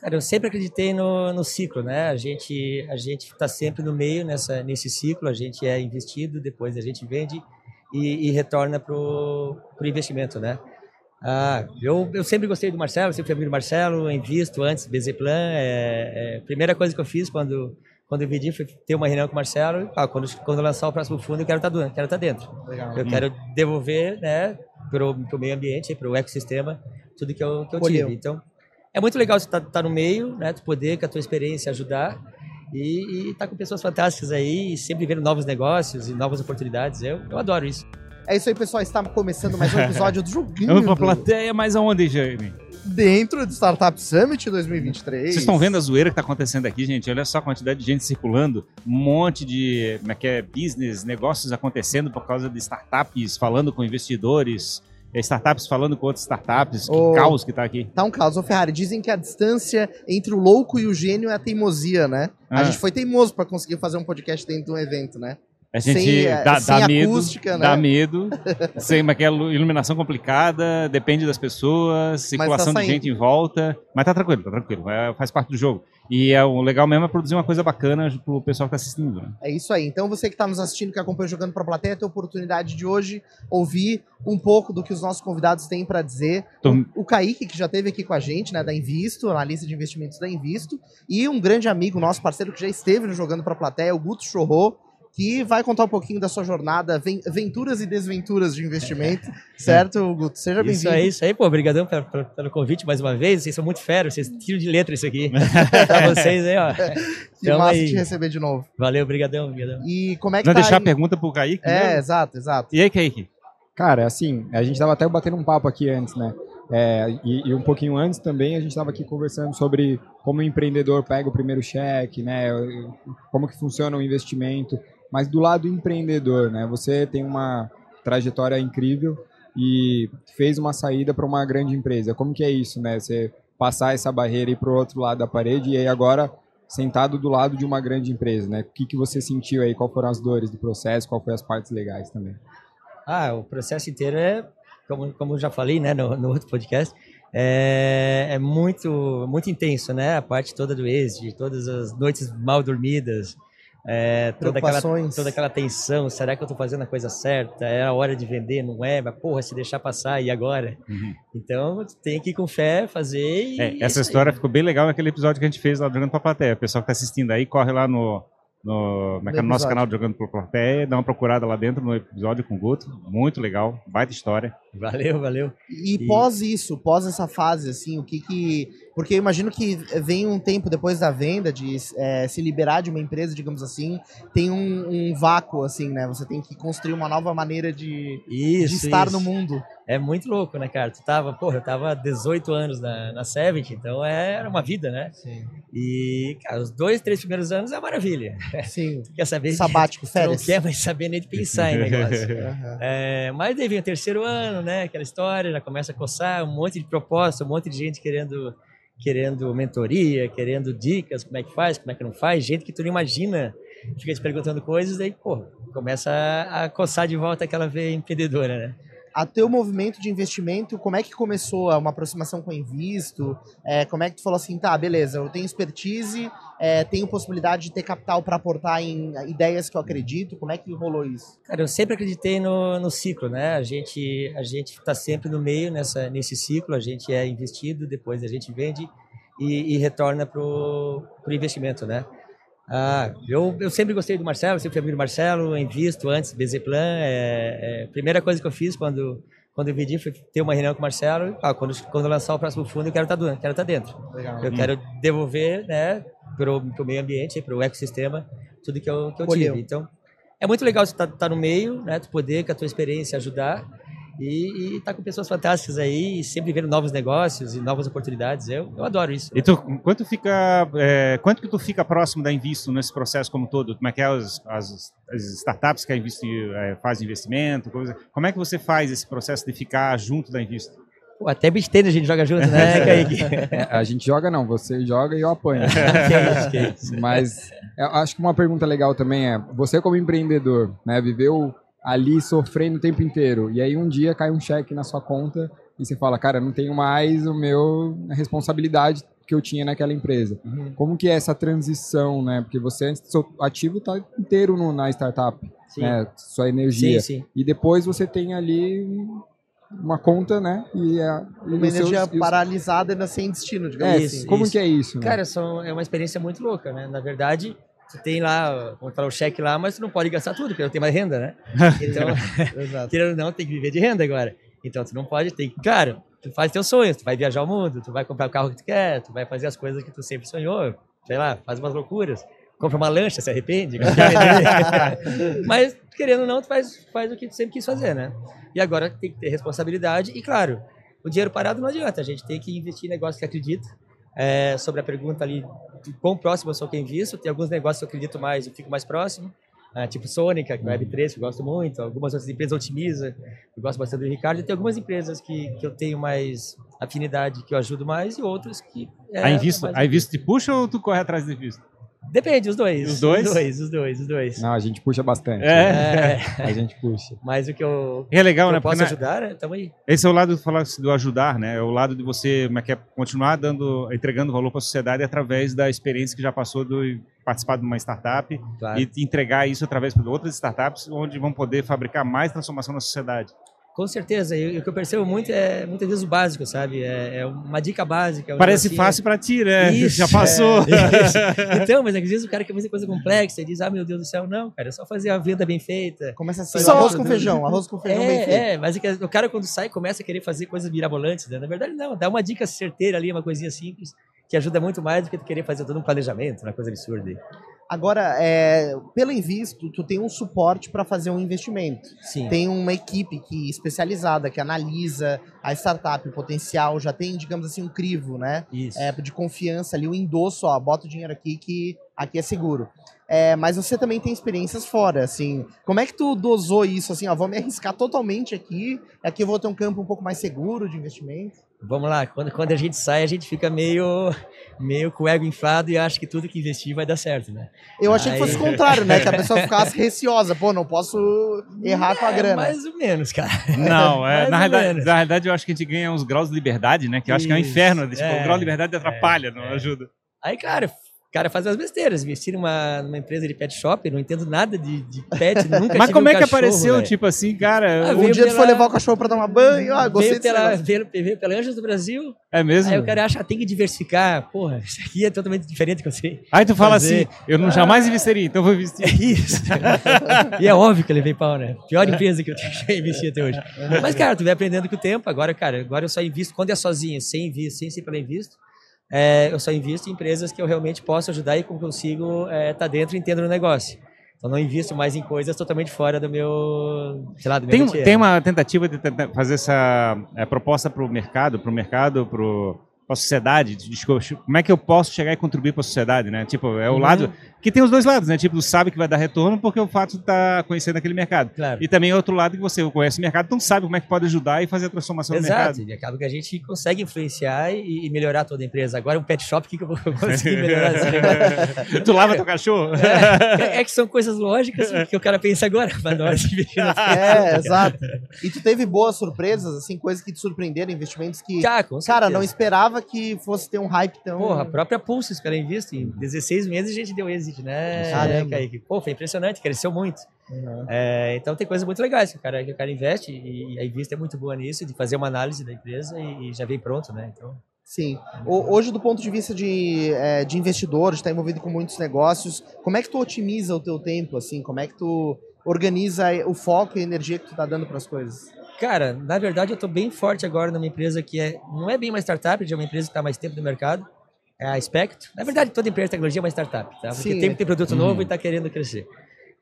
Cara, eu sempre acreditei no, no ciclo, né? A gente a gente está sempre no meio nessa nesse ciclo. A gente é investido, depois a gente vende e, e retorna para o investimento, né? Ah, eu, eu sempre gostei do Marcelo, sempre fui amigo do Marcelo, invisto antes, BZ Plan. É, é, primeira coisa que eu fiz quando quando eu vendi foi ter uma reunião com o Marcelo. Ah, quando quando lançar o próximo fundo, eu quero estar tá, quero estar tá dentro. Legal. Eu hum. quero devolver, né, para o meio ambiente, para o ecossistema, tudo que eu que eu tive. Então é muito legal você estar tá, tá no meio, né? Tu poder com a tua experiência ajudar e estar tá com pessoas fantásticas aí, e sempre vendo novos negócios e novas oportunidades. Eu, eu adoro isso. É isso aí, pessoal. Está começando mais um episódio do Joguinho. Vamos pra plateia, mas aonde, Jaime? Dentro do Startup Summit 2023. Vocês estão vendo a zoeira que está acontecendo aqui, gente? Olha só a quantidade de gente circulando, um monte de como é que é, business, negócios acontecendo por causa de startups, falando com investidores, startups falando com outras startups. Que oh, caos que tá aqui. Tá um caos. Ô, Ferrari, dizem que a distância entre o louco e o gênio é a teimosia, né? Ah. A gente foi teimoso para conseguir fazer um podcast dentro de um evento, né? A gente sem, dá, sem dá medo, acústica, né? dá medo, sem aquela iluminação complicada, depende das pessoas, tá circulação tá de gente em volta, mas tá tranquilo, tá tranquilo, é, faz parte do jogo. E é, o legal mesmo é produzir uma coisa bacana pro pessoal que tá assistindo. Né? É isso aí. Então você que está nos assistindo, que acompanha Jogando para a Plateia, tem a oportunidade de hoje ouvir um pouco do que os nossos convidados têm para dizer. Tô... O, o Kaique, que já esteve aqui com a gente, né, da Invisto, analista de investimentos da Invisto, e um grande amigo, nosso parceiro que já esteve no Jogando para a Plateia, o Guto Chorro, que vai contar um pouquinho da sua jornada, venturas e desventuras de investimento, certo, Guto? Seja bem-vindo. Isso aí, isso aí, pô, obrigadão pelo, pelo convite mais uma vez, vocês são muito férios, vocês tiram de letra isso aqui, pra vocês aí, ó. Que então, massa aí. te receber de novo. Valeu, obrigadão, obrigadão. E como é que Não tá deixar aí? a pergunta pro Kaique? É, mesmo? exato, exato. E aí, Kaique? Cara, assim, a gente tava até batendo um papo aqui antes, né? É, e, e, um pouquinho antes também a gente estava aqui conversando sobre como o empreendedor pega o primeiro cheque, né? Como que funciona o investimento. Mas do lado empreendedor, né? Você tem uma trajetória incrível e fez uma saída para uma grande empresa. Como que é isso, né? Você passar essa barreira e para o outro lado da parede e aí agora sentado do lado de uma grande empresa, né? O que, que você sentiu aí? Qual foram as dores do processo? Qual foram as partes legais também? Ah, o processo inteiro é, como, como já falei, né, no, no outro podcast, é, é, muito, muito intenso, né? A parte toda do exit, todas as noites mal dormidas, é, toda, aquela, toda aquela tensão, será que eu estou fazendo a coisa certa? É a hora de vender, não é? Mas porra, se deixar passar, e agora? Uhum. Então tem que ir com fé, fazer e... É, essa história ficou bem legal naquele episódio que a gente fez lá jogando pra plateia. O pessoal que está assistindo aí, corre lá no, no, no nosso canal Jogando por Plateia, dá uma procurada lá dentro no episódio com o Guto, muito legal, baita história. Valeu, valeu. E, e, pós isso, pós essa fase, assim, o que que... Porque eu imagino que vem um tempo depois da venda, de é, se liberar de uma empresa, digamos assim, tem um, um, vácuo, assim, né? Você tem que construir uma nova maneira de, isso, de estar isso. no mundo. É muito louco, né, cara? Tu tava, porra, eu tava 18 anos na, na então era uma vida, né? Sim. E, cara, os dois, três primeiros anos é uma maravilha. Sim. tu quer saber... Sabático, férias. Não quer mais saber nem de pensar em negócio. uhum. é, mas daí vem o terceiro ano, né? Aquela história, já começa a coçar, um monte de proposta, um monte de gente querendo querendo mentoria, querendo dicas, como é que faz, como é que não faz, gente que tu não imagina fica te perguntando coisas, daí, pô, começa a, coçar de volta aquela veia empreendedora, né? a teu movimento de investimento, como é que começou uma aproximação com o Invisto? É, como é que tu falou assim, tá, beleza, eu tenho expertise, é, tenho possibilidade de ter capital para aportar em ideias que eu acredito, como é que rolou isso? Cara, eu sempre acreditei no, no ciclo, né? A gente a gente está sempre no meio nessa nesse ciclo, a gente é investido, depois a gente vende e, e retorna para o investimento, né? Ah, eu, eu sempre gostei do Marcelo, sempre fui amigo do Marcelo, invisto antes, BZ Plan. É, é, primeira coisa que eu fiz quando, quando eu vendi foi ter uma reunião com o Marcelo. Ah, quando, quando lançar o próximo fundo, eu quero estar, tá, quero estar tá dentro. Legal. Eu hum. quero devolver né, para o meio ambiente, para o ecossistema, tudo que eu, que eu tive. Então, é muito legal você estar tá, tá no meio, né, tu poder, com a tua experiência, ajudar e, estar tá com pessoas fantásticas aí, sempre vendo novos negócios e novas oportunidades. Eu, eu adoro isso. E tu, quanto fica, é, quanto que tu fica próximo da Invisto nesse processo como todo? Como é que é as, as, as startups que a Invisto é, faz investimento? Coisa, como é que você faz esse processo de ficar junto da Invisto? Pô, até beach a gente joga junto, né, Kaique? É, a gente joga não, você joga e eu apanho. que isso, que isso. Mas acho que uma pergunta legal também é, você como empreendedor, né, viveu ali sofrendo o tempo inteiro. E aí um dia cai um cheque na sua conta e você fala, cara, não tenho mais o meu responsabilidade que eu tinha naquela empresa. Uhum. Como que é essa transição, né? Porque você antes, seu ativo está inteiro no, na startup, sim. né? Sua energia. Sim, sim. E depois você tem ali uma conta, né? E a, e uma energia seus, paralisada ainda sem destino, digamos é, assim. Como isso. que é isso? Né? Cara, são, é uma experiência muito louca, né? Na verdade, você tem lá, vamos falar, o cheque lá, mas você não pode gastar tudo, porque não tem mais renda, né? Então, querendo ou não, tem que viver de renda agora. Então, tu não pode ter. Claro, tu faz teus sonhos, tu vai viajar o mundo, tu vai comprar o carro que tu quer, tu vai fazer as coisas que tu sempre sonhou, sei lá, faz umas loucuras. Compra uma lancha, se arrepende. mas, querendo ou não, tu faz, faz o que tu sempre quis fazer, né? E agora tem que ter responsabilidade e, claro, o dinheiro parado não adianta. A gente tem que investir em negócios que acredita. É, sobre a pergunta ali de quão próximo eu sou quem visto, tem alguns negócios que eu acredito mais e fico mais próximo. É, tipo Sônica, que é Web3, que eu gosto muito, algumas outras empresas Otimiza, eu gosto bastante do Ricardo, e tem algumas empresas que, que eu tenho mais afinidade, que eu ajudo mais, e outras que... É, a Invisto, a Invisto te puxa ou tu corre atrás da Invisto? Depende, os dois. Os dois? Os dois, os dois, os dois. Não, a gente puxa bastante. É. é. A gente puxa. Mas o que eu, é legal, que né? eu posso Porque, ajudar, né? Tamo aí. Esse é o lado do, ajudar, né? É o lado de você como é que é, continuar dando, entregando valor para a sociedade através da experiência que já passou do participar de uma startup claro. e entregar isso através de outras startups onde vão poder fabricar mais transformação na sociedade. Com certeza, e o que eu percebo muito é muitas vezes o básico, sabe? É, é uma dica básica. Um Parece fácil para ti, né? Isso, Já passou. É, então, mas às vezes o cara quer fazer coisa complexa e diz, ah, meu Deus do céu, não, cara, é só fazer a venda bem feita. Começa assim, só arroz com feijão, arroz com feijão é, bem feito. É, mas é o cara quando sai começa a querer fazer coisas mirabolantes, né? Na verdade, não, dá uma dica certeira ali, uma coisinha simples, que ajuda muito mais do que tu querer fazer todo um planejamento, uma coisa absurda. Agora, é, pelo Invisto, tu tem um suporte para fazer um investimento. Sim. Tem uma equipe que especializada que analisa a startup, o potencial, já tem, digamos assim, um crivo, né? Isso. É, de confiança ali, o um endosso, ó, bota o dinheiro aqui que aqui é seguro. É, mas você também tem experiências fora, assim. Como é que tu dosou isso, assim, ó, vou me arriscar totalmente aqui, aqui eu vou ter um campo um pouco mais seguro de investimento? Vamos lá, quando, quando a gente sai, a gente fica meio, meio com o ego inflado e acha que tudo que investir vai dar certo, né? Eu achei Aí... que fosse o contrário, né? Que a pessoa ficasse receosa. Pô, não posso errar é, com a é, grana. Mais ou menos, cara. Não, é, na, realidade, na realidade eu acho que a gente ganha uns graus de liberdade, né? Que eu acho que é um inferno. Tipo, é, o grau de liberdade atrapalha, é, não ajuda. Aí, cara, cara faz as besteiras. Investir numa, numa empresa de pet shop, não entendo nada de, de pet, nunca Mas como um é que cachorro, apareceu, véio. tipo assim, cara? Ah, um dia pela... tu foi levar o cachorro pra tomar banho, ah, gostei veio pela, veio, veio pela Anjos do Brasil. É mesmo? Aí o cara acha que tem que diversificar. Porra, isso aqui é totalmente diferente do que eu sei. Aí tu fala fazer. assim, eu não ah, jamais investiria, então vou investir. É isso. e é óbvio que eu levei pau, né? Pior empresa que eu já investi até hoje. Mas, cara, tu vem aprendendo com o tempo. Agora, cara, agora eu só invisto, quando é sozinho, sem invisto, sem ser pela invisto, é, eu só invisto em empresas que eu realmente posso ajudar e que eu consigo estar é, tá dentro e entendo no negócio. Então não invisto mais em coisas totalmente fora do meu, sei lá, do meu tem, tem uma tentativa de fazer essa é, proposta para o mercado, para o mercado, para para a sociedade, como é que eu posso chegar e contribuir para a sociedade, né? Tipo, é o uhum. lado que tem os dois lados, né? Tipo, sabe que vai dar retorno porque o fato de estar tá conhecendo aquele mercado. Claro. E também outro lado que você conhece o mercado, então sabe como é que pode ajudar e fazer a transformação Exato. do mercado. Exato, e acaba que a gente consegue influenciar e, e, melhorar toda a empresa. Agora um pet shop, o que, que eu vou conseguir melhorar negócio? tu lava teu cachorro? É, é, que são coisas lógicas que o cara pensa agora, mas na hora de investir. É, exato. E tu teve boas surpresas, assim, coisas que te surpreenderam, investimentos que, ah, cara, não esperava que fosse ter um hype tão... Porra, a própria Pulse, os caras investem. Em 16 meses a gente deu êxito, né? Caramba. Kaique? Pô, foi impressionante, cresceu muito. Uhum. É, então tem coisas muito legais que o cara, que o cara investe e, a Invista é muito boa nisso, de fazer uma análise da empresa e, e já vem pronto, né? Então... Sim. O, hoje, do ponto de vista de, é, de investidor, de estar envolvido com muitos negócios, como é que tu otimiza o teu tempo, assim? Como é que tu organiza o foco e a energia que tu tá dando para as coisas? Cara, na verdade eu estou bem forte agora numa empresa que é, não é bem uma startup, é uma empresa que está mais tempo no mercado, é a Aspecto. Na verdade, toda empresa de tecnologia é uma startup, tá? Porque Sim, tem que ter produto novo uhum. e está querendo crescer.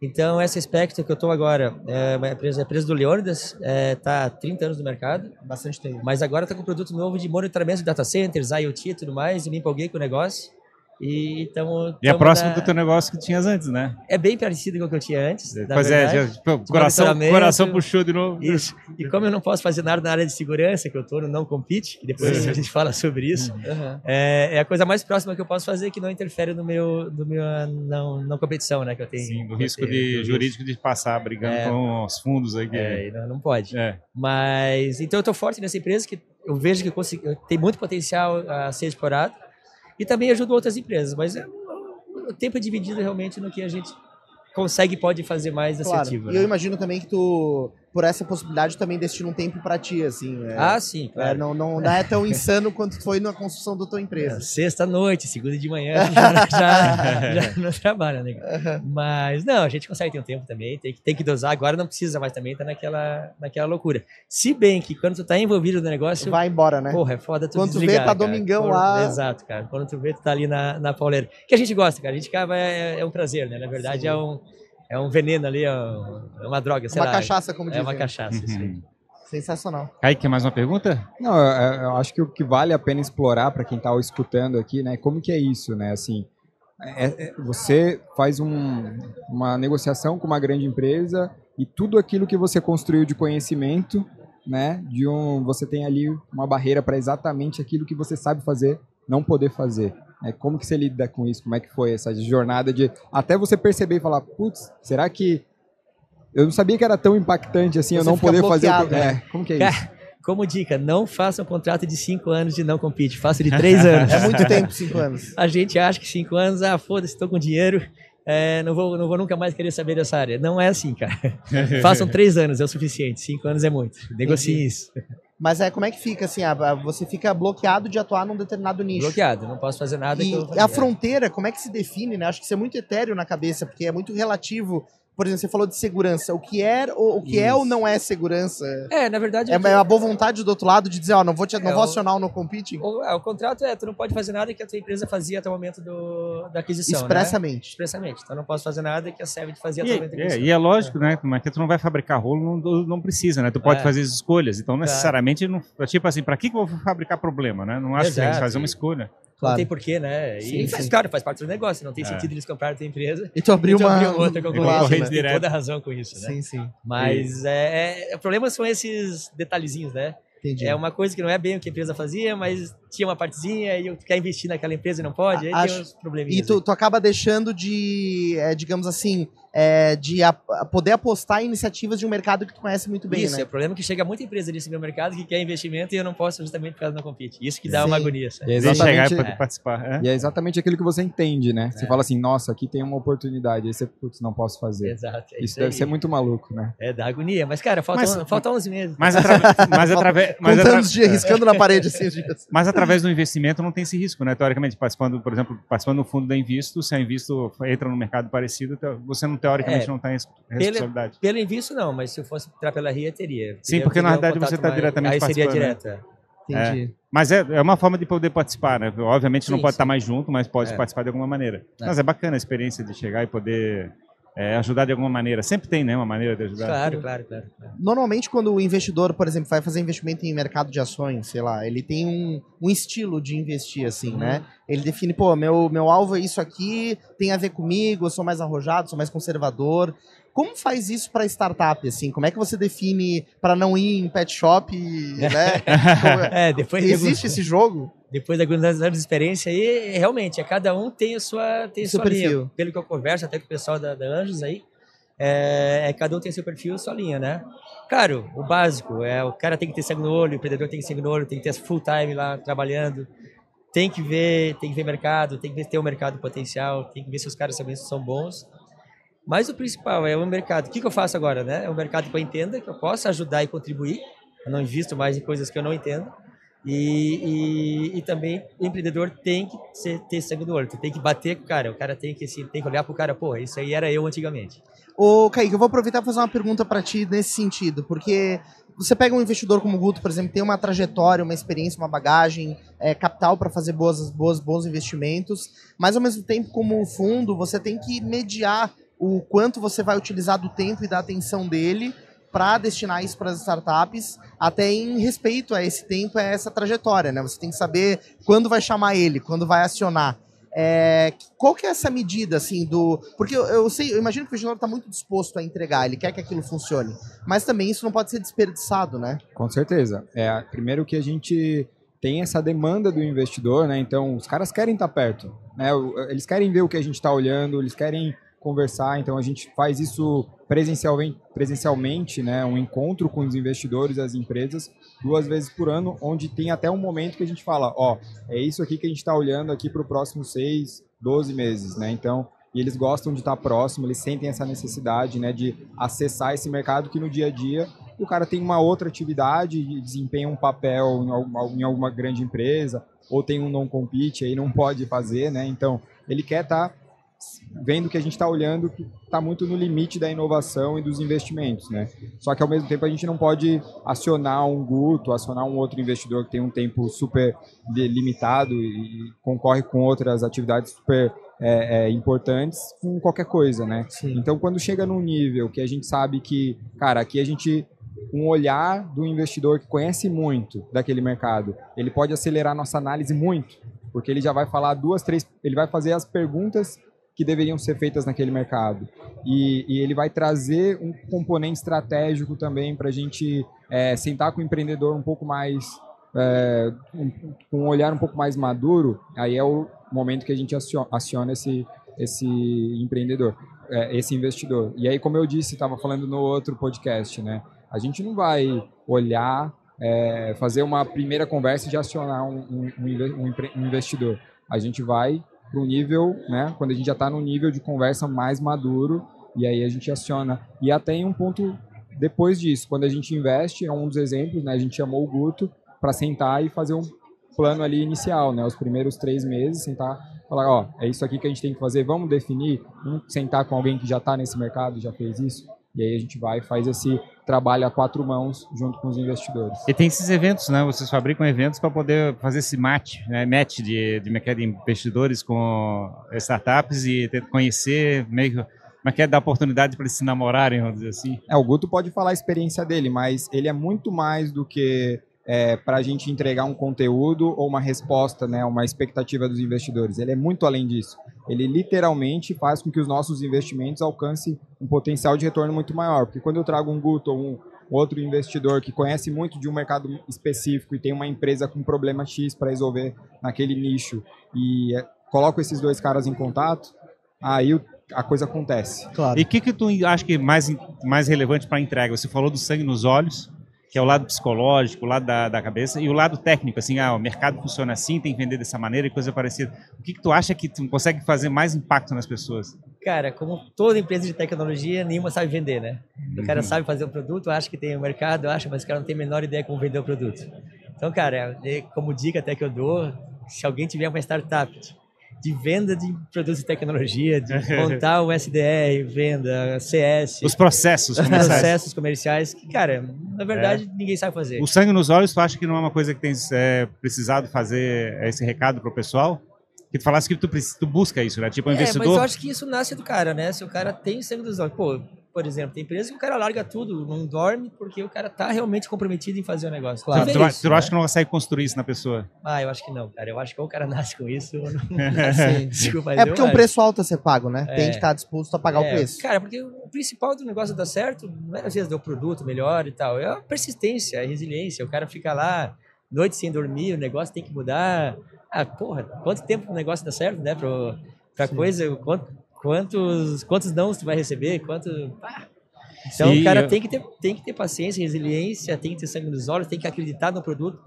Então, essa Aspecto que eu estou agora, é uma empresa, a empresa do Leônidas, está é, tá há 30 anos no mercado. Bastante tempo. Mas agora está com um produto novo de monitoramento de data centers, IoT e tudo mais, e me empolguei com o negócio. E, tamo, e é próximo na... do teu negócio que tinhas antes, né? É bem parecido com o que eu tinha antes. Pois é, já, tipo, coração, coração puxou de novo. Isso. E como eu não posso fazer nada na área de segurança, que eu estou no não compete, que depois a gente fala sobre isso, uhum. é, é, a coisa mais próxima que eu posso fazer que não interfere no meu, no meu não, não competição, né? Que eu tenho. Sim, do risco de, jurídico de passar brigando é, com os fundos aí. É, não, não pode. É. Mas, então eu estou forte nessa empresa que eu vejo que eu consigo, tem muito potencial a ser explorado e também ajudo outras empresas, mas é, o tempo é dividido realmente no que a gente consegue e pode fazer mais claro. assertivo. E né? eu imagino também que tu por essa possibilidade também destina um tempo para ti, assim. É, ah, sim, é, claro. É, não, não, não, é tão insano quanto foi na construção da tua empresa. É, sexta noite, segunda de manhã, já, já, já não trabalha, né? Mas, não, a gente consegue ter um tempo também, tem que, tem que dosar, agora não precisa mais também, tá naquela, naquela loucura. Se bem que quando tu tá envolvido no negócio... Vai embora, né? Porra, é foda tu Quando tu vê, tá cara. domingão Por, lá... Exato, cara. Quando tu vê, tu tá ali na, na pauleira. Que a gente gosta, cara, a gente acaba, é, é um prazer, né? Na verdade, sim. é um é um veneno ali, é uma droga, sei uma lá. cachaça, como dizem. É uma cachaça, isso aí. Uhum. Sensacional. Kaique, mais uma pergunta? Não, eu, eu, acho que o que vale a pena explorar para quem está escutando aqui, né, como que é isso, né, assim, é, é, você faz um, uma negociação com uma grande empresa e tudo aquilo que você construiu de conhecimento, né, de um, você tem ali uma barreira para exatamente aquilo que você sabe fazer, não poder fazer. É, como que você lida com isso? Como é que foi essa jornada de até você perceber e falar, putz, será que eu não sabia que era tão impactante assim você eu não poder fazer o... né? é, como que é isso? Como dica, não faça um contrato de cinco anos de não compete, faça de três anos. é muito tempo, cinco anos. A gente acha que cinco anos, ah, foda-se, estou com dinheiro, é, não, vou, não vou nunca mais querer saber dessa área. Não é assim, cara. Façam três anos, é o suficiente. Cinco anos é muito. Negociem isso. Mas é como é que fica assim? Você fica bloqueado de atuar num determinado nicho. Bloqueado, não posso fazer nada. E a fronteira, como é que se define, né? Acho que isso é muito etéreo na cabeça, porque é muito relativo por exemplo, você falou de segurança. O que é ou, o que é ou não é segurança? É, na verdade. É, é a boa vontade do outro lado de dizer, ó, não vou, te, é, não vou acionar o no competing? O, é, o contrato é, tu não pode fazer nada que a tua empresa fazia até o momento do, da aquisição. Né? Expressamente. Né? Expressamente. Então não posso fazer nada que a Sevit fazia até o momento da aquisição. É, e é lógico, né? Mas que tu não vai fabricar rolo, não, não precisa, né? Tu pode é. fazer as escolhas. Então, necessariamente, não, tipo assim, para que, que eu vou fabricar problema, né? Não acho Exato. que tem que fazer uma escolha. Claro. Não tem porquê, né? E sim, faz, sim. claro, faz parte do negócio. Não tem é. sentido eles comprarem a tua empresa. E tu abriu uma, uma outra concorrente. Tem toda a razão com isso, né? Sim, sim. Mas é, é, o problema são esses detalhezinhos, né? Entendi. É uma coisa que não é bem o que a empresa fazia, mas tinha uma partezinha e tu quer investir naquela empresa e não pode, aí Acho... tem uns probleminhas. E tu, tu acaba deixando de, é, digamos assim, é, de a, a poder apostar em iniciativas de um mercado que tu conhece muito bem, Isso, né? é o problema que chega muita empresa nesse meu mercado que quer investimento e eu não posso justamente por causa do não compete. Isso que dá Sim. uma agonia. Sabe? E é exatamente, chegar e participar. É. E é exatamente aquilo que você entende, né? Você é. fala assim, nossa, aqui tem uma oportunidade, aí você, putz, não posso fazer. Exato. É isso, isso deve ser muito maluco, né? É, dá agonia. Mas, cara, faltam, mas, faltam 11 meses. Mas, atra mas através... Mas atra dias, riscando na parede assim. Mas através do investimento não tem esse risco, né? Teoricamente, participando, por exemplo, participando do fundo da Invisto, se a Invisto entra no mercado parecido, você não, teoricamente é, não tem responsabilidade. Pelo, pelo Invisto, não, mas se eu fosse entrar pela RIA, teria. Sim, porque na verdade você está diretamente aí participando. Aí seria direta. Né? Entendi. É. Mas é, é uma forma de poder participar, né? Obviamente sim, não pode sim. estar mais junto, mas pode é. participar de alguma maneira. É. Mas é bacana a experiência de chegar e poder é, ajudar de alguma maneira. Sempre tem, né, uma maneira de ajudar. Claro, claro, claro, Normalmente, quando o investidor, por exemplo, vai fazer investimento em mercado de ações, sei lá, ele tem um, um estilo de investir, assim, uhum. né? Ele define, pô, meu, meu alvo é isso aqui, tem a ver comigo, eu sou mais arrojado, sou mais conservador. Como faz isso para startup, assim? Como é que você define para não ir em pet shop, né? é, depois existe esse jogo? Depois de alguns anos de experiência aí, realmente, é, cada um tem a sua, tem a sua linha. Pelo que eu converso até com o pessoal da, da Anjos aí, é, é, cada um tem seu perfil, sua linha, né? Claro, o básico, é o cara tem que ter sangue no olho, o empreendedor tem que ter sangue no olho, tem que ter full time lá trabalhando, tem que ver, tem que ver mercado, tem que ver se tem um mercado potencial, tem que ver se os caras também são bons. Mas o principal é o mercado. O que, que eu faço agora, né? É um mercado que eu entenda, que eu possa ajudar e contribuir. Eu não invisto mais em coisas que eu não entendo. E, e, e, também o empreendedor tem que ser, ter sangue no olho, tem que bater com o cara, o cara tem que, assim, tem que olhar pro cara, pô, isso aí era eu antigamente. Ô, Kaique, eu vou aproveitar e fazer uma pergunta para ti nesse sentido, porque você pega um investidor como o Guto, por exemplo, tem uma trajetória, uma experiência, uma bagagem, é, capital para fazer boas, boas, bons investimentos, mas ao mesmo tempo, como fundo, você tem que mediar o quanto você vai utilizar do tempo e da atenção dele para destinar isso para as startups, até em respeito a esse tempo, a essa trajetória, né? Você tem que saber quando vai chamar ele, quando vai acionar. É, qual que é essa medida, assim, do... Porque eu, eu sei, eu imagino que o investidor está muito disposto a entregar, ele quer que aquilo funcione, mas também isso não pode ser desperdiçado, né? Com certeza. É, primeiro que a gente tem essa demanda do investidor, né? Então, os caras querem estar tá perto, né? Eles querem ver o que a gente está olhando, eles querem conversar, então a gente faz isso presencialmente, presencialmente, né, um encontro com os investidores, as empresas, duas vezes por ano, onde tem até um momento que a gente fala, ó, é isso aqui que a gente está olhando aqui para o próximo seis, 12 meses, né? Então, e eles gostam de estar tá próximo, eles sentem essa necessidade, né, de acessar esse mercado que no dia a dia o cara tem uma outra atividade, desempenha um papel em alguma, em alguma grande empresa, ou tem um non-compete aí não pode fazer, né? Então, ele quer estar tá vendo que a gente está olhando que está muito no limite da inovação e dos investimentos, né? Só que ao mesmo tempo a gente não pode acionar um Guto, acionar um outro investidor que tem um tempo super limitado e concorre com outras atividades super é, é, importantes com qualquer coisa, né? Sim. Então quando chega num nível que a gente sabe que, cara, aqui a gente um olhar do investidor que conhece muito daquele mercado, ele pode acelerar nossa análise muito, porque ele já vai falar duas, três, ele vai fazer as perguntas que deveriam ser feitas naquele mercado. E, e ele vai trazer um componente estratégico também para a gente é, sentar com o empreendedor um pouco mais, é, um, com um olhar um pouco mais maduro, aí é o momento que a gente aciona, esse, esse empreendedor, é, esse investidor. E aí, como eu disse, estava falando no outro podcast, né? A gente não vai olhar, é, fazer uma primeira conversa e já acionar um, um, um investidor. A gente vai para um nível, né, quando a gente já está no nível de conversa mais maduro, e aí a gente aciona. E até em um ponto depois disso, quando a gente investe, é um dos exemplos, né, a gente chamou o Guto para sentar e fazer um plano ali inicial, né, os primeiros três meses, sentar falar, ó, é isso aqui que a gente tem que fazer, vamos definir, vamos sentar com alguém que já está nesse mercado, já fez isso, e aí a gente vai e faz esse trabalho a quatro mãos junto com os investidores. E tem esses eventos, né? Vocês fabricam eventos para poder fazer esse match, né? match de, de mercado de investidores com startups e conhecer meio mas quer dar oportunidade para eles se namorarem, vamos dizer assim. É, o Guto pode falar a experiência dele, mas ele é muito mais do que é, para a gente entregar um conteúdo ou uma resposta, né, uma expectativa dos investidores. Ele é muito além disso. Ele literalmente faz com que os nossos investimentos alcancem um potencial de retorno muito maior. Porque quando eu trago um Guto ou um outro investidor que conhece muito de um mercado específico e tem uma empresa com problema X para resolver naquele nicho e é, coloco esses dois caras em contato, aí a coisa acontece. Claro. E o que, que tu acha que é mais, mais relevante para a entrega? Você falou do sangue nos olhos, que é o lado psicológico, o lado da, da cabeça, e o lado técnico, assim, ah, o mercado funciona assim, tem que vender dessa maneira e coisa parecida. O que, que tu acha que tu consegue fazer mais impacto nas pessoas? Cara, como toda empresa de tecnologia, nenhuma sabe vender, né? O cara uhum. sabe fazer o produto, acha que tem o mercado, acha, mas o cara não tem a menor ideia como vender o produto. Então, cara, é, como dica até que eu dou, se alguém tiver uma startup de venda de produtos de tecnologia, de montar o SDR, venda, CS. Os processos comerciais. processos comerciais, que, cara, na verdade, é. ninguém sabe fazer. O sangue nos olhos, tu acha que não é uma coisa que tem é, precisado fazer esse recado para o pessoal? Que tu falasse que tu, tu busca isso, né? Tipo, um é, investidor... mas eu acho que isso nasce do cara, né? Se o cara tem sangue nos olhos, pô, por exemplo, tem empresa que o cara larga tudo, não dorme porque o cara tá realmente comprometido em fazer o negócio. Claro. Tu, tu, isso, tu né? acha que não consegue construir isso na pessoa? Ah, eu acho que não, cara. Eu acho que ou o cara nasce com isso ou não Desculpa, é porque é um preço alto a ser pago, né? É. Tem que estar disposto a pagar é, o preço. Cara, porque o principal do negócio dar certo não é às vezes o produto melhor e tal, é a persistência, a resiliência. O cara fica lá noite sem dormir, o negócio tem que mudar. Ah, porra, quanto tempo o negócio dá certo, né? Pra, pra coisa, quanto, quantos, quantos não você vai receber, quanto... Então, o cara tem que, ter, tem que ter paciência, resiliência, tem que ter sangue nos olhos, tem que acreditar no produto.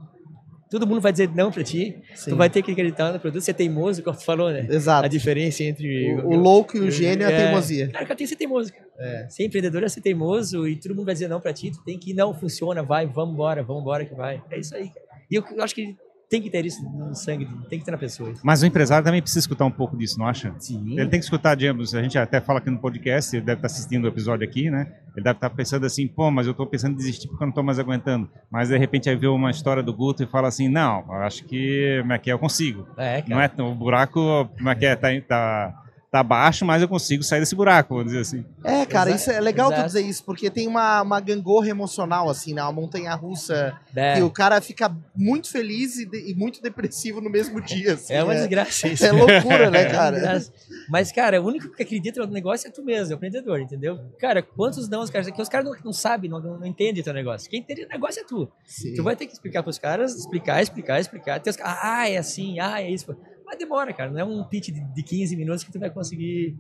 Todo mundo vai dizer não para ti. Sim. Tu vai ter que acreditar no produto. Você é teimoso, como tu falou, né? Exato. A diferença entre... O, o louco e o gênio é, é a teimosia. Cara, tem que ser teimoso. Cara. É. Ser empreendedor é ser teimoso e todo mundo vai dizer não para ti. Tu tem que, não, funciona, vai, vamos embora, vamos embora que vai. É isso aí. E eu, eu acho que tem que ter isso no sangue, tem que ter na pessoa. Mas o empresário também precisa escutar um pouco disso, não acha? Sim. Ele tem que escutar, digamos, a gente até fala aqui no podcast, ele deve estar assistindo o episódio aqui, né? Ele deve estar pensando assim, pô, mas eu estou pensando em desistir porque eu não estou mais aguentando. Mas de repente aí vê uma história do Guto e fala assim, não, acho que, como é que é, eu consigo. É, cara. Não é, o buraco, como é que é, tá, tá tá baixo, mas eu consigo sair desse buraco, vamos dizer assim. É, cara, isso é legal Exato. tu dizer isso, porque tem uma, uma gangorra emocional, assim, né? Uma montanha russa. É. E o cara fica muito feliz e, de, e muito depressivo no mesmo dia. Assim, é uma é, desgraça isso. É loucura, né, cara? É mas, cara, o único que acredita no negócio é tu mesmo, é o empreendedor, entendeu? Cara, quantos não os caras aqui? Os caras não, não sabem, não, não, entendem teu negócio. Quem entende o negócio é tu. Sim. Tu vai ter que explicar pros caras, explicar, explicar, explicar. Teus, ah, é assim, ah, é isso. Mas demora, cara. Não é um pitch de 15 minutos que tu vai conseguir.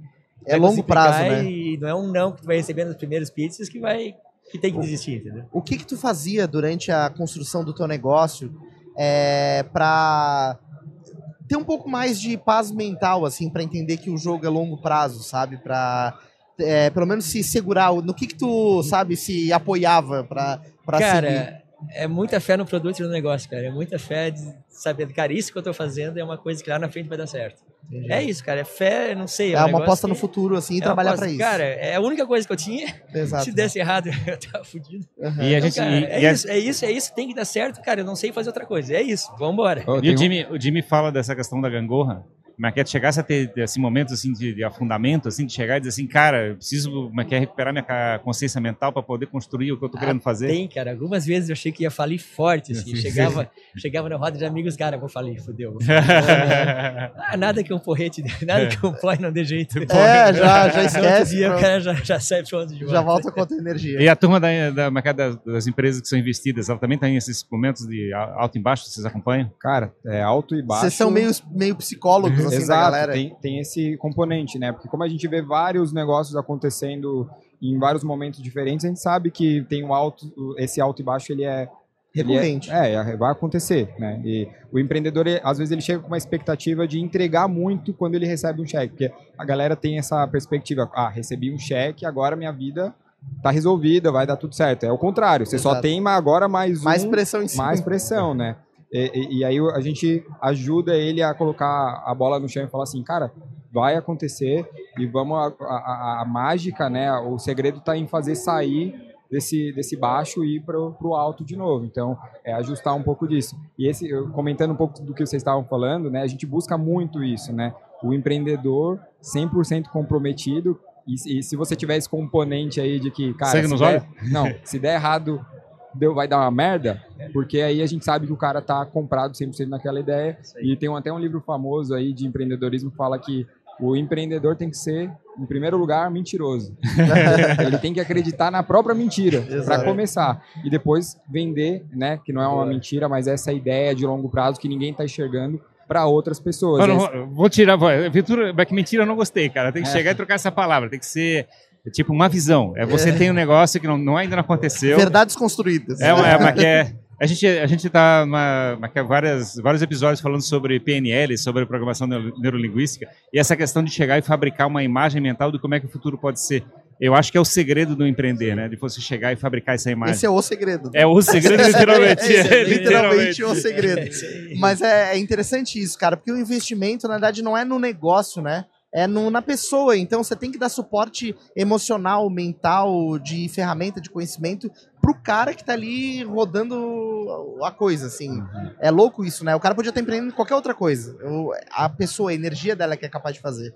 É vai longo prazo, né? E não é um não que tu vai receber nos primeiros pitches que vai que tem que desistir, entendeu? O que que tu fazia durante a construção do teu negócio é, para ter um pouco mais de paz mental, assim, para entender que o jogo é longo prazo, sabe? Para é, pelo menos se segurar. No que que tu, sabe, se apoiava para para Cara, é muita fé no produto e no negócio, cara. É muita fé de saber, cara, isso que eu tô fazendo é uma coisa que lá na frente vai dar certo. Entendi. É isso, cara. É fé, não sei. É, é um uma aposta no futuro, assim, e é trabalhar para isso. Cara, é a única coisa que eu tinha. Exato. Se desse errado, eu tava fudido. Uhum. E a gente, então, cara, e, é, e isso, é isso, é isso, tem que dar certo, cara. Eu não sei fazer outra coisa. É isso, vambora. Oh, e o Jimmy, um... o Jimmy fala dessa questão da gangorra. Mas que chegasse a ter assim, momentos assim, de, de, afundamento, assim, de chegar e dizer assim, cara, eu preciso mas quer recuperar minha consciência mental para poder construir o que eu estou ah, querendo fazer? Tem, cara. Algumas vezes eu achei que ia falir forte. Assim. chegava, chegava na roda de amigos, cara, vou falir, fodeu. ah, nada que um porrete, nada que um ploy não dê jeito. É, já, já esquece. dia, o cara já, já sai pronto de volta. Já volta com outra energia. E a turma da, da, das, das empresas que são investidas, ela também tem esses momentos de alto e baixo, vocês acompanham? Cara, é alto e baixo. Vocês são meio, meio psicólogos, assim, Exato, da galera. Tem, tem esse componente, né? Porque como a gente vê vários negócios acontecendo em vários momentos diferentes, a gente sabe que tem um alto, esse alto e baixo ele é recorrente. É, é, vai acontecer, né? E o empreendedor, às vezes, ele chega com uma expectativa de entregar muito quando ele recebe um cheque, porque a galera tem essa perspectiva, ah, recebi um cheque, agora minha vida tá resolvida, vai dar tudo certo. É o contrário, você Exato. só tem agora mais um, mais pressão em cima. mais pressão, né? E, e, aí a gente ajuda ele a colocar a bola no chão e falar assim, cara, vai acontecer e vamos a, a, a mágica, né? O segredo está em fazer sair desse, desse baixo e ir para o alto de novo. Então, é ajustar um pouco disso. E esse, comentando um pouco do que vocês estavam falando, né? A gente busca muito isso, né? O empreendedor 100% comprometido e, e, se você tiver esse componente aí de que, cara, Segue nos der, olhos? não, se der errado deu, vai dar uma merda, porque aí a gente sabe que o cara tá comprado 100% naquela ideia. E tem até um livro famoso aí de empreendedorismo que fala que o empreendedor tem que ser, em primeiro lugar, mentiroso. ele tem que acreditar na própria mentira para começar e depois vender, né, que não é uma mentira, mas essa ideia de longo prazo que ninguém está enxergando para outras pessoas. Mano, vou tirar, Vitor, que mentira eu não gostei, cara. Tem que é. chegar e trocar essa palavra, tem que ser é tipo uma visão. É você é. tem um negócio que não, não ainda não aconteceu. Verdades construídas. É, é mas que é, a gente a gente está várias vários episódios falando sobre PNL, sobre programação neurolinguística e essa questão de chegar e fabricar uma imagem mental de como é que o futuro pode ser. Eu acho que é o segredo do empreender, né? De você chegar e fabricar essa imagem. Esse é o segredo. É o segredo, literalmente. é, é, literalmente o segredo. Mas é, é interessante isso, cara, porque o investimento, na verdade, não é no negócio, né? É no, na pessoa. Então você tem que dar suporte emocional, mental, de ferramenta, de conhecimento pro cara que tá ali rodando a coisa, assim. Uhum. É louco isso, né? O cara podia estar empreendendo qualquer outra coisa. a pessoa, a energia dela é que é capaz de fazer.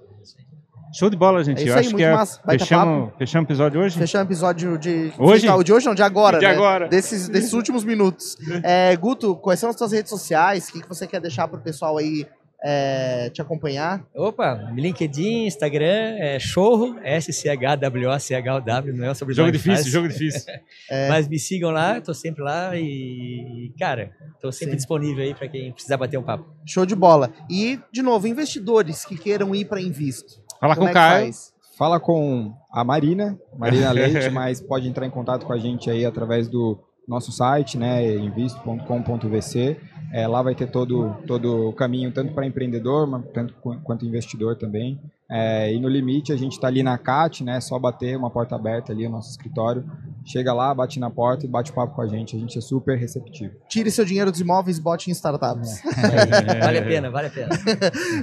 Show de bola, gente. É Eu acho que é... fechamos, fechamos o episódio hoje? Fechamos o episódio de... Hoje? De hoje não, de agora, De né? agora. Desses, desses últimos minutos. É, Guto, quais são as suas redes sociais? O que, que você quer deixar pro pessoal aí é, te acompanhar? Opa, LinkedIn, Instagram, é Chorro, S-C-H-W-O-C-H-O-W, não é sobre jogo difícil, faz. jogo difícil. é. Mas me sigam lá, tô sempre lá e, cara, tô sempre Sim. disponível aí para quem precisar bater um papo. Show de bola. E, de novo, investidores que queiram ir para Invisto. Fala com o é Caio. Fala com a Marina, Marina Leite, mas pode entrar em contato com a gente aí através do nosso site, né, invisto.com.vc. É, lá vai ter todo, todo o caminho, tanto para empreendedor, tanto quanto investidor também. É, e no limite, a gente está ali na CAT, né? Só bater uma porta aberta ali, o nosso escritório. Chega lá, bate na porta e bate papo com a gente. A gente é super receptivo. Tire seu dinheiro dos imóveis e bote em startups. É. vale a pena, vale a pena.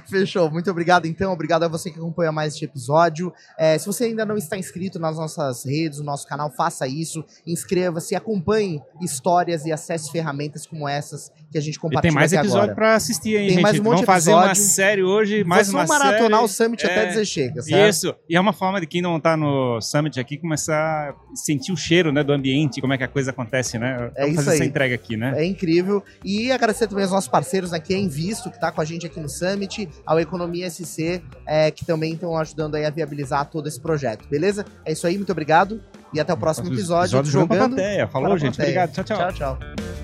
Fechou. Muito obrigado, então. Obrigado a você que acompanha mais este episódio. É, se você ainda não está inscrito nas nossas redes, no nosso canal, faça isso. Inscreva-se, acompanhe histórias e acesse ferramentas como essas que a gente compartilha E tem mais episódio para assistir aí, Tem gente. mais um monte Vamos fazer uma série hoje, mais uma série. maratonar o Summit é, até dizer chega, certo? Isso. E é uma forma de quem não está no Summit aqui começar a sentir o cheiro né, do ambiente, como é que a coisa acontece, né? É isso fazer aí. essa entrega aqui, né? É incrível. E agradecer também aos nossos parceiros aqui, a Invisto, que está com a gente aqui no Summit, ao Economia SC, é, que também estão ajudando aí a viabilizar todo esse projeto, beleza? É isso aí, muito obrigado. E até o próximo episódio. episódio jogando. Falou, gente. Obrigado. Tchau, tchau. Tchau, tchau.